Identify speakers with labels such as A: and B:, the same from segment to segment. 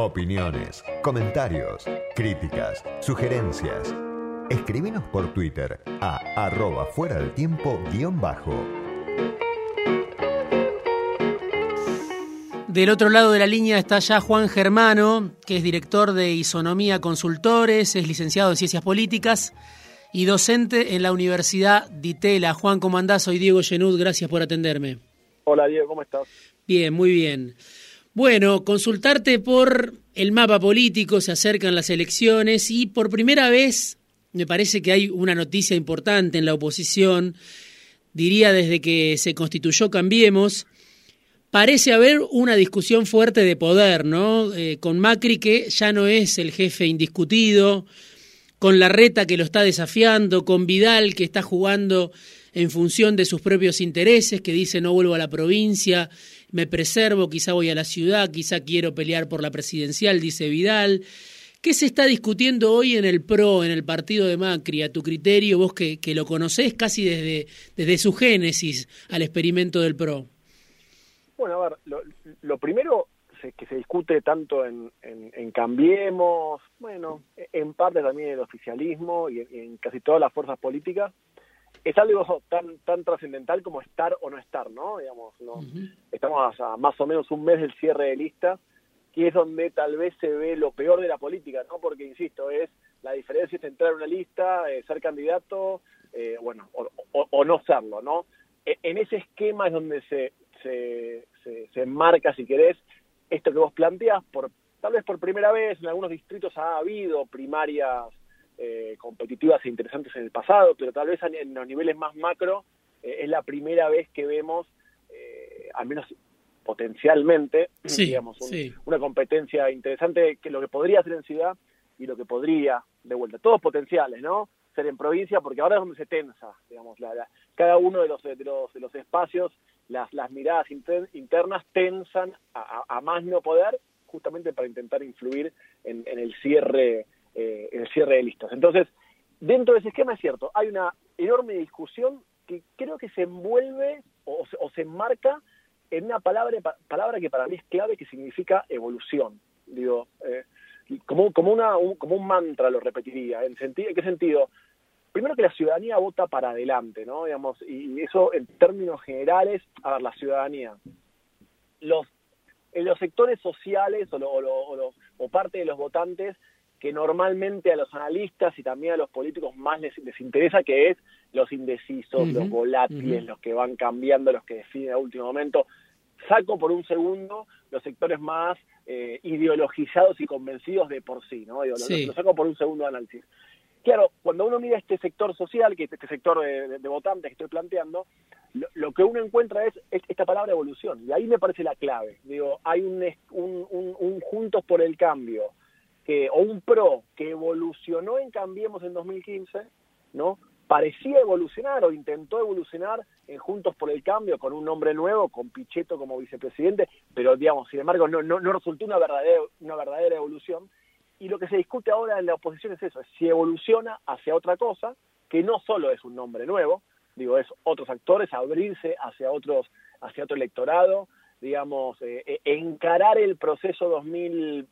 A: Opiniones, comentarios, críticas, sugerencias. Escribinos por Twitter a arroba fuera del tiempo guion bajo.
B: Del otro lado de la línea está ya Juan Germano, que es director de Isonomía Consultores, es licenciado en Ciencias Políticas y docente en la Universidad Ditela. Juan, ¿cómo andás? Soy Diego Genud, gracias por atenderme.
C: Hola Diego, ¿cómo estás?
B: Bien, muy bien. Bueno, consultarte por el mapa político, se acercan las elecciones y por primera vez me parece que hay una noticia importante en la oposición, diría desde que se constituyó Cambiemos, parece haber una discusión fuerte de poder, ¿no? Eh, con Macri que ya no es el jefe indiscutido, con Larreta que lo está desafiando, con Vidal que está jugando en función de sus propios intereses, que dice no vuelvo a la provincia, me preservo, quizá voy a la ciudad, quizá quiero pelear por la presidencial, dice Vidal. ¿Qué se está discutiendo hoy en el PRO, en el partido de Macri, a tu criterio, vos que, lo conocés casi desde, desde su génesis al experimento del PRO?
C: Bueno, a ver, lo, primero que se discute tanto en, en, Cambiemos, bueno, en parte también en el oficialismo y en casi todas las fuerzas políticas, es algo tan tan trascendental como estar o no estar, ¿no? Digamos, ¿no? estamos a más o menos un mes del cierre de lista, que es donde tal vez se ve lo peor de la política, ¿no? Porque, insisto, es la diferencia entre entrar en una lista, eh, ser candidato, eh, bueno, o, no serlo, ¿no? E, en ese esquema es donde se, se, se, se enmarca, si querés, esto que vos planteás, por, tal vez por primera vez, en algunos distritos ha habido primarias eh, competitivas e interesantes en el pasado, pero tal vez en los niveles más macro eh, es la primera vez que vemos, eh, al menos potencialmente, digamos, una competencia interesante que lo que podría ser en ciudad y lo que podría, de vuelta, todos potenciales, ¿no? Ser en provincia, porque ahora es donde se tensa, digamos, la, cada uno de los, de los, de los espacios, las, las miradas internas tensan a, más no poder, justamente para intentar influir en, en el cierre eh, el cierre de listas. Entonces, dentro de ese esquema es cierto, hay una enorme discusión que creo que se envuelve o, se enmarca en una palabra, palabra que para mí es clave, que significa evolución. Digo, eh, como, como, una, un, mantra lo repetiría. ¿En, sentido, ¿En qué sentido? Primero que la ciudadanía vota para adelante, ¿no? Digamos, y, eso en términos generales, a ver, la ciudadanía. Los, en los sectores sociales o, o, o parte de los votantes que normalmente a los analistas y también a los políticos más les, interesa, que es los indecisos, los volátiles, los que van cambiando, los que definen a último momento. Saco por un segundo los sectores más eh, ideologizados y convencidos de por sí, ¿no? lo, saco por un segundo de análisis. Claro, cuando uno mira este sector social, que este sector de, votantes que estoy planteando, lo, que uno encuentra es, esta palabra evolución, y ahí me parece la clave. Digo, hay un, un, un juntos por el cambio, o un PRO que evolucionó en Cambiemos en 2015, ¿no? Parecía evolucionar o intentó evolucionar en Juntos por el Cambio con un nombre nuevo, con Pichetto como vicepresidente, pero digamos, sin embargo, no, no, resultó una verdadera, una verdadera evolución. Y lo que se discute ahora en la oposición es eso, es si evoluciona hacia otra cosa, que no solo es un nombre nuevo, digo, es otros actores, abrirse hacia otros, hacia otro electorado, digamos, eh, eh, encarar el proceso 2000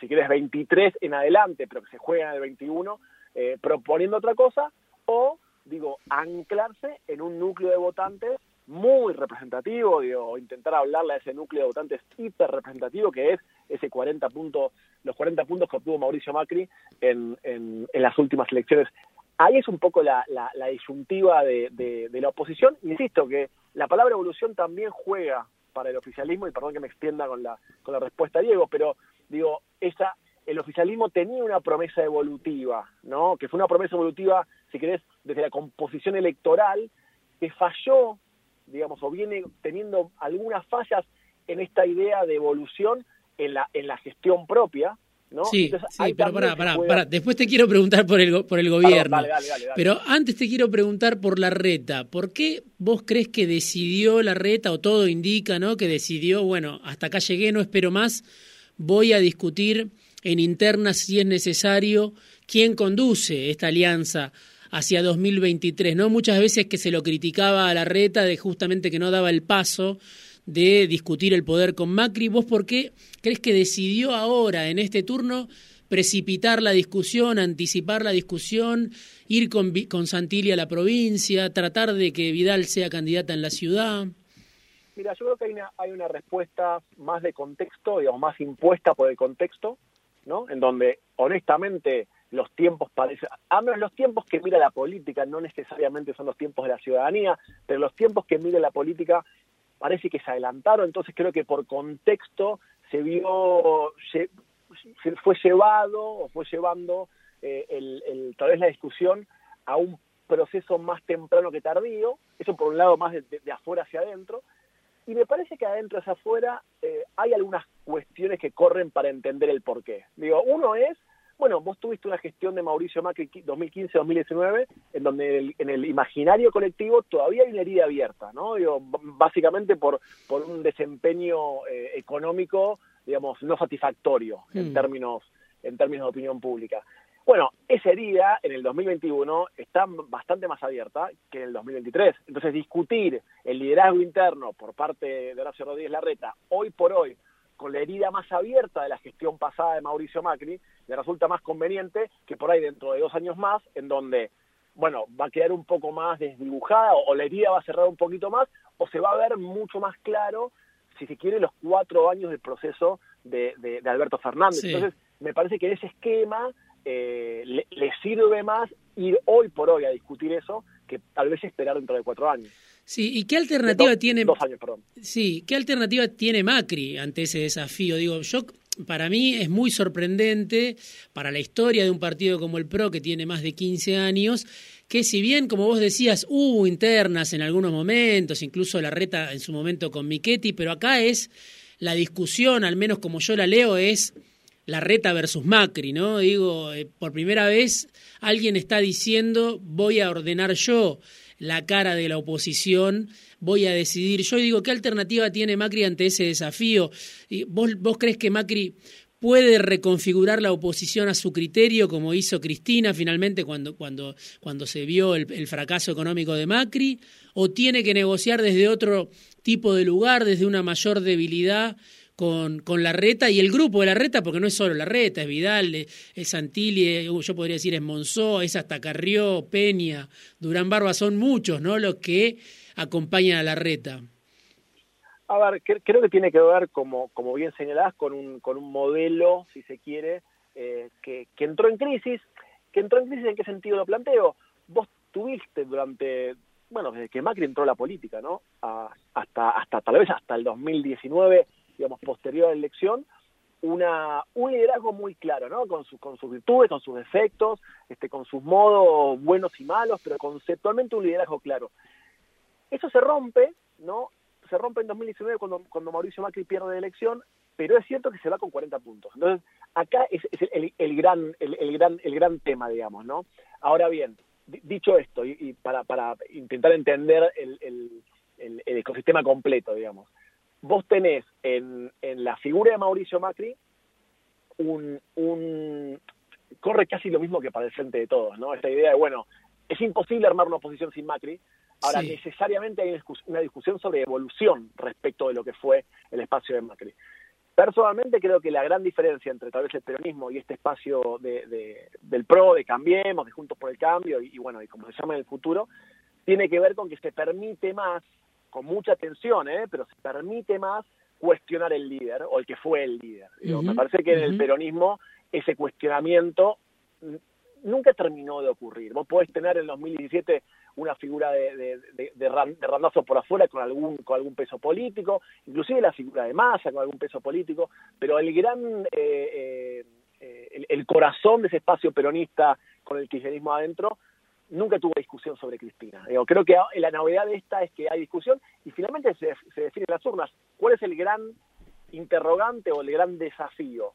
C: si quieres, 23 en adelante, pero que se juega el 21, eh, proponiendo otra cosa, o, digo, anclarse en un núcleo de votantes muy representativo, digo, intentar hablarle a ese núcleo de votantes hiper representativo que es ese 40 puntos, los 40 puntos que obtuvo Mauricio Macri en, en, las últimas elecciones. Ahí es un poco la, la, disyuntiva de, de, la oposición. Insisto que la palabra evolución también juega para el oficialismo, y perdón que me extienda con la, con la respuesta Diego, pero digo, esa, el oficialismo tenía una promesa evolutiva, ¿no? Que fue una promesa evolutiva, si querés, desde la composición electoral, que falló, digamos, o viene teniendo algunas fallas en esta idea de evolución en la, en la gestión propia, ¿no?
B: Sí, sí pero pará, pará, pará, Después te quiero preguntar por el, por el gobierno. pero antes te quiero preguntar por la reta. ¿Por qué vos crees que decidió la reta, o todo indica, ¿no? Que decidió, bueno, hasta acá llegué, no espero más voy a discutir en internas si es necesario quién conduce esta alianza hacia 2023, ¿no? Muchas veces que se lo criticaba a la reta de justamente que no daba el paso de discutir el poder con Macri. ¿Vos por qué crees que decidió ahora, en este turno, precipitar la discusión, anticipar la discusión, ir con, con Santilli a la provincia, tratar de que Vidal sea candidata en la ciudad?
C: Mira, yo creo que hay una, hay una respuesta más de contexto, digamos, más impuesta por el contexto, ¿no? En donde, honestamente, los tiempos parecen, a menos los tiempos que mira la política, no necesariamente son los tiempos de la ciudadanía, pero los tiempos que mira la política parece que se adelantaron, entonces creo que por contexto se vio, se, fue llevado o fue llevando eh, el, tal vez la discusión a un proceso más temprano que tardío, eso por un lado más de, de, afuera hacia adentro, y me parece que adentro hacia afuera eh, hay algunas cuestiones que corren para entender el porqué. Digo, uno es bueno, vos tuviste una gestión de Mauricio Macri 2015-2019 en donde en el, imaginario colectivo todavía hay una herida abierta, ¿no? Digo, básicamente por, por un desempeño eh, económico, digamos, no satisfactorio en, mm. términos, en términos de opinión pública. Bueno, esa herida en el 2021 está bastante más abierta que en el 2023. Entonces, discutir el liderazgo interno por parte de Horacio Rodríguez Larreta hoy por hoy con la herida más abierta de la gestión pasada de Mauricio Macri, le resulta más conveniente que por ahí dentro de dos años más, en donde, bueno, va a quedar un poco más desdibujada o, la herida va a cerrar un poquito más, o se va a ver mucho más claro, si se quiere, los cuatro años del proceso de, de, Alberto Fernández. Entonces, me parece que en ese esquema eh, le, le sirve más ir hoy por hoy a discutir eso que tal vez esperar dentro de cuatro años.
B: Sí, ¿y qué alternativa tiene? Sí, ¿qué alternativa tiene Macri ante ese desafío? Digo, yo para mí es muy sorprendente para la historia de un partido como el PRO que tiene más de 15 años que si bien como vos decías hubo internas en algunos momentos, incluso la reta en su momento con Michetti, pero acá es la discusión, al menos como yo la leo, es la reta versus Macri, ¿no? Digo, eh, por primera vez alguien está diciendo voy a ordenar yo la cara de la oposición, voy a decidir yo. digo, ¿qué alternativa tiene Macri ante ese desafío? ¿Vos, vos crees que Macri puede reconfigurar la oposición a su criterio, como hizo Cristina finalmente cuando, cuando, cuando se vio el, fracaso económico de Macri, o tiene que negociar desde otro tipo de lugar, desde una mayor debilidad con, con la reta y el grupo de la reta, porque no es solo la reta, es Vidal, es Santilli, yo podría decir es Monzó, es hasta Carrió, Peña, Durán Barba, son muchos ¿no? los que acompañan a la reta.
C: A ver, creo que tiene que ver, como, como bien señalás, con un, con un modelo, si se quiere, eh, que, que entró en crisis. ¿Que entró en crisis en qué sentido lo planteo? Vos tuviste durante, bueno, desde que Macri entró a la política, ¿no? hasta, hasta tal vez hasta el 2019, digamos, posterior a la elección, una, un liderazgo muy claro, ¿no? Con, su, con sus virtudes, con sus defectos, este, con sus modos buenos y malos, pero conceptualmente un liderazgo claro. Eso se rompe, ¿no? Se rompe en 2019 cuando, cuando Mauricio Macri pierde la elección, pero es cierto que se va con 40 puntos. Entonces, acá es, el, gran, el, el, gran, el gran tema, digamos, ¿no? Ahora bien, dicho esto, y, y para, para intentar entender el, el, el ecosistema completo, digamos, vos tenés en, en la figura de Mauricio Macri un, un, corre casi lo mismo que para el frente de todos, ¿no? Esta idea de, bueno, es imposible armar una oposición sin Macri, ahora necesariamente hay una discusión sobre evolución respecto de lo que fue el espacio de Macri. Personalmente creo que la gran diferencia entre tal vez el peronismo y este espacio de, de, del PRO, de Cambiemos, de Juntos por el Cambio y, y bueno, y como se llama en el futuro, tiene que ver con que se permite más con mucha tensión, ¿eh? pero se permite más cuestionar el líder o el que fue el líder. me parece que en el peronismo ese cuestionamiento nunca terminó de ocurrir. Vos podés tener en 2017 una figura de, de, de, de, randazo por afuera con algún, con algún peso político, inclusive la figura de masa con algún peso político, pero el gran, eh, eh, eh, el, el, corazón de ese espacio peronista con el kirchnerismo adentro nunca tuvo discusión sobre Cristina. Creo que la novedad de esta es que hay discusión y finalmente se, definen las urnas. ¿Cuál es el gran interrogante o el gran desafío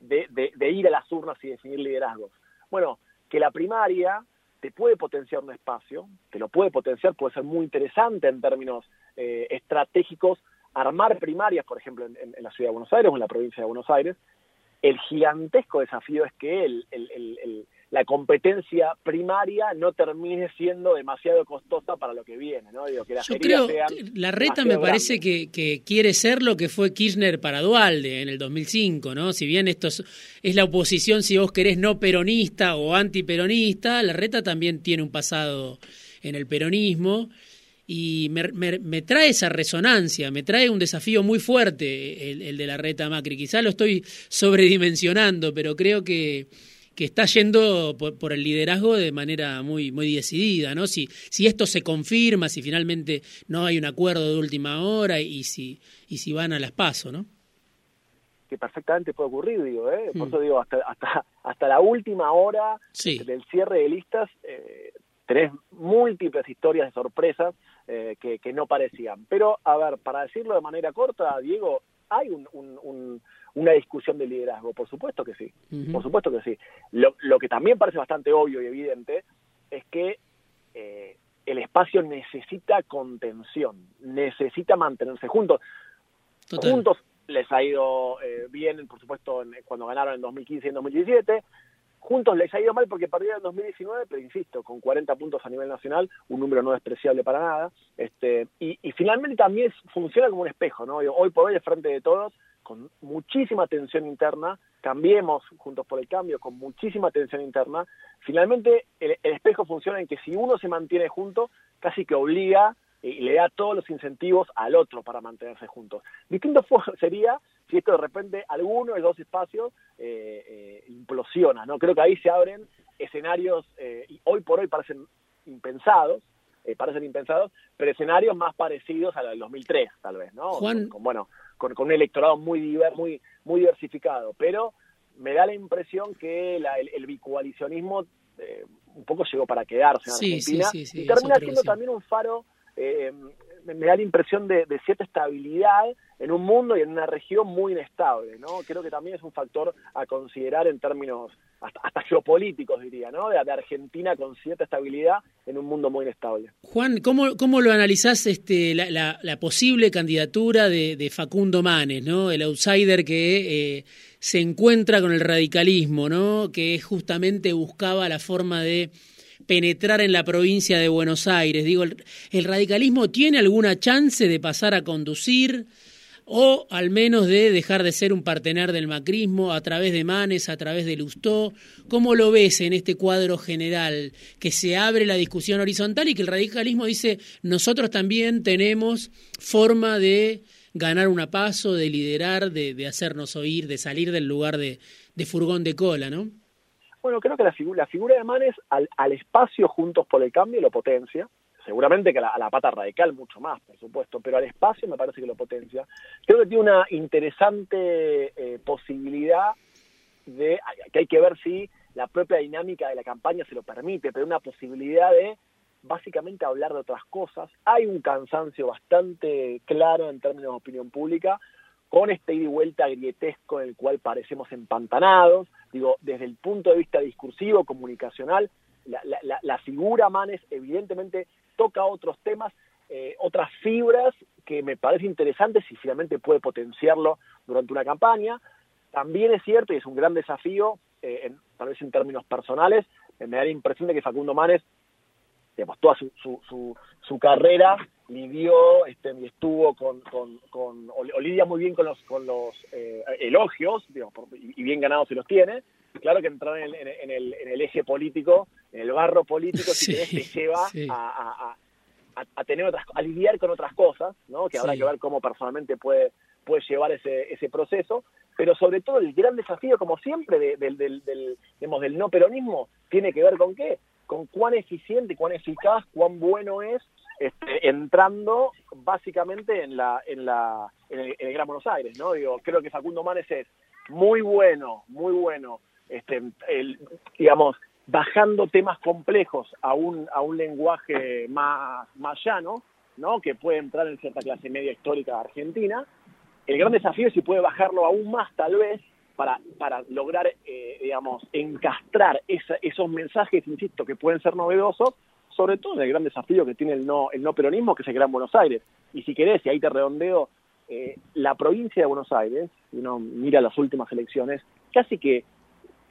C: de, de, ir a las urnas y definir liderazgos? Bueno, que la primaria te puede potenciar un espacio, te lo puede potenciar, puede ser muy interesante en términos eh, estratégicos, armar primarias, por ejemplo, en, en, la ciudad de Buenos Aires o en la provincia de Buenos Aires. El gigantesco desafío es que el, el, el la competencia primaria no termine siendo demasiado costosa para lo que viene, ¿no?
B: Digo, que Yo creo, la reta me parece que, que, quiere ser lo que fue Kirchner para Dualde en el 2005, ¿no? Si bien esto es, es la oposición, si vos querés no peronista o antiperonista, la reta también tiene un pasado en el peronismo y me, trae esa resonancia, me trae un desafío muy fuerte el, de la reta Macri. Quizá lo estoy sobredimensionando, pero creo que, que está yendo por, el liderazgo de manera muy, muy decidida, ¿no? Si, si esto se confirma, si finalmente no hay un acuerdo de última hora y si, y si van a las pasos, ¿no?
C: que perfectamente puede ocurrir, digo, ¿eh? Por mm. eso digo, hasta, hasta, hasta la última hora del cierre de listas, eh, tenés múltiples historias de sorpresas eh, que, no parecían. Pero, a ver, para decirlo de manera corta, Diego, hay una discusión de liderazgo, por supuesto que sí, por supuesto que sí. Lo, que también parece bastante obvio y evidente es que eh, el espacio necesita contención, necesita mantenerse juntos. Juntos les ha ido eh, bien, por supuesto, cuando ganaron en 2015 y en 2017. Juntos les ha ido mal porque perdieron en 2019, pero insisto, con 40 puntos a nivel nacional, un número no despreciable para nada. Este, y, finalmente también funciona como un espejo, ¿no? Hoy por hoy, frente de todos, con muchísima tensión interna, cambiemos juntos por el cambio, con muchísima tensión interna, finalmente el, el espejo funciona en que si uno se mantiene junto, casi que obliga y le da todos los incentivos al otro para mantenerse juntos. Distinto sería si esto de repente alguno de dos espacios eh, eh, implosiona, ¿no? Creo que ahí se abren escenarios, eh, y hoy por hoy parecen impensados, parecen impensados, pero escenarios más parecidos a los del 2003, tal vez, ¿no? Con, bueno, con, un electorado muy, diver, muy, muy diversificado, pero me da la impresión que el, el, bicoalicionismo un poco llegó para quedarse en Argentina y termina siendo también un faro eh, me, da la impresión de, cierta estabilidad en un mundo y en una región muy inestable, ¿no? Creo que también es un factor a considerar en términos hasta, geopolíticos, diría, ¿no? De, Argentina con cierta estabilidad en un mundo muy inestable.
B: Juan, ¿cómo, cómo lo analizás este, la, la, posible candidatura de, Facundo Manes, ¿no? El outsider que eh, se encuentra con el radicalismo, ¿no? Que justamente buscaba la forma de penetrar en la provincia de Buenos Aires. Digo, ¿el, radicalismo tiene alguna chance de pasar a conducir o al menos de dejar de ser un partener del macrismo a través de Manes, a través de Lustó? ¿Cómo lo ves en este cuadro general? Que se abre la discusión horizontal y que el radicalismo dice, nosotros también tenemos forma de ganar un paso, de liderar, de, hacernos oír, de salir del lugar de, de furgón de cola, ¿no?
C: Bueno, creo que la, figura, la figura de Manes al, al, espacio Juntos por el Cambio lo potencia. Seguramente que a la, pata radical mucho más, por supuesto, pero al espacio me parece que lo potencia. Creo que tiene una interesante eh, posibilidad de, que hay que ver si la propia dinámica de la campaña se lo permite, pero una posibilidad de básicamente hablar de otras cosas. Hay un cansancio bastante claro en términos de opinión pública con este ida y vuelta grietesco en el cual parecemos empantanados. Digo, desde el punto de vista discursivo, comunicacional, la, figura Manes evidentemente toca otros temas, eh, otras fibras que me parece interesantes y finalmente puede potenciarlo durante una campaña. También es cierto, y es un gran desafío, eh, tal vez en términos personales, me da la impresión de que Facundo Manes, digamos, toda su, su, su carrera lidió este, y estuvo con, con, con o, lidia muy bien con los, con los eh, elogios, y bien ganados se los tiene. Claro que entrar en el, en, el, en el eje político, en el barro político, si te lleva a, a, a, tener otras, a lidiar con otras cosas, ¿no? que habrá que ver cómo personalmente puede, puede llevar ese, ese proceso. Pero sobre todo el gran desafío, como siempre, del, del, del, del no peronismo, tiene que ver con qué? Con cuán eficiente, cuán eficaz, cuán bueno es este, entrando básicamente en la en la en el, Gran Buenos Aires, ¿no? Digo, creo que Facundo Manes es muy bueno, muy bueno, este, el, digamos, bajando temas complejos a un a un lenguaje más más llano, ¿no? Que puede entrar en cierta clase media histórica argentina. El gran desafío es si puede bajarlo aún más, tal vez, para, para lograr, eh, digamos, encastrar esos mensajes, insisto, que pueden ser novedosos sobre todo en el gran desafío que tiene el no, el no peronismo, que se crea en Buenos Aires. Y si querés, y ahí te redondeo, eh, la provincia de Buenos Aires, si uno mira las últimas elecciones, casi que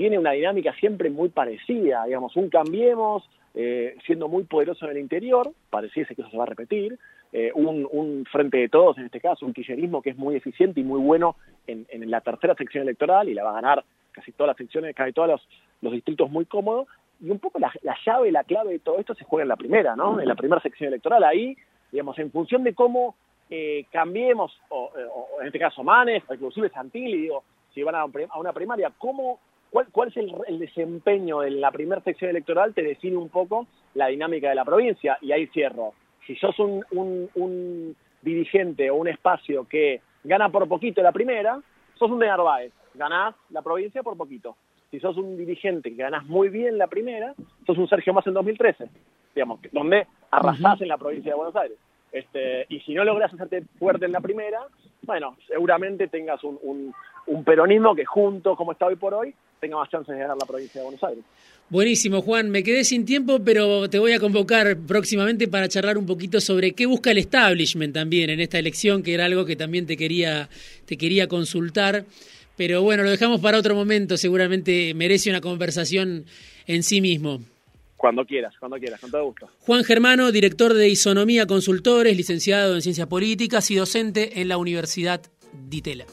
C: tiene una dinámica siempre muy parecida, digamos, un cambiemos eh, siendo muy poderoso en el interior, pareciese que eso se va a repetir, eh, un, frente de todos, en este caso, un kirchnerismo que es muy eficiente y muy bueno en, la tercera sección electoral y la va a ganar casi todas las secciones, casi todos los, distritos muy cómodos, y un poco la, la llave, la clave de todo esto se juega en la primera, ¿no? En la primera sección electoral, ahí, digamos, en función de cómo eh, cambiemos, o, en este caso Manes, o inclusive Santilli, digo, si van a, una primaria, ¿cómo, cuál, cuál es el, desempeño en la primera sección electoral? Te define un poco la dinámica de la provincia, y ahí cierro. Si sos un, un, dirigente o un espacio que gana por poquito la primera, sos un de Narváez, ganás la provincia por poquito si sos un dirigente que ganás muy bien la primera, sos un Sergio Más en 2013, digamos, donde arrasás en la provincia de Buenos Aires. Este, y si no logras hacerte fuerte en la primera, bueno, seguramente tengas un, un, peronismo que junto, como está hoy por hoy, tenga más chances de ganar la provincia de Buenos Aires.
B: Buenísimo, Juan. Me quedé sin tiempo, pero te voy a convocar próximamente para charlar un poquito sobre qué busca el establishment también en esta elección, que era algo que también te quería, te quería consultar. Pero bueno, lo dejamos para otro momento, seguramente merece una conversación en sí mismo.
C: Cuando quieras, cuando quieras, con todo gusto.
B: Juan Germano, director de Isonomía Consultores, licenciado en Ciencias Políticas y docente en la Universidad Ditela.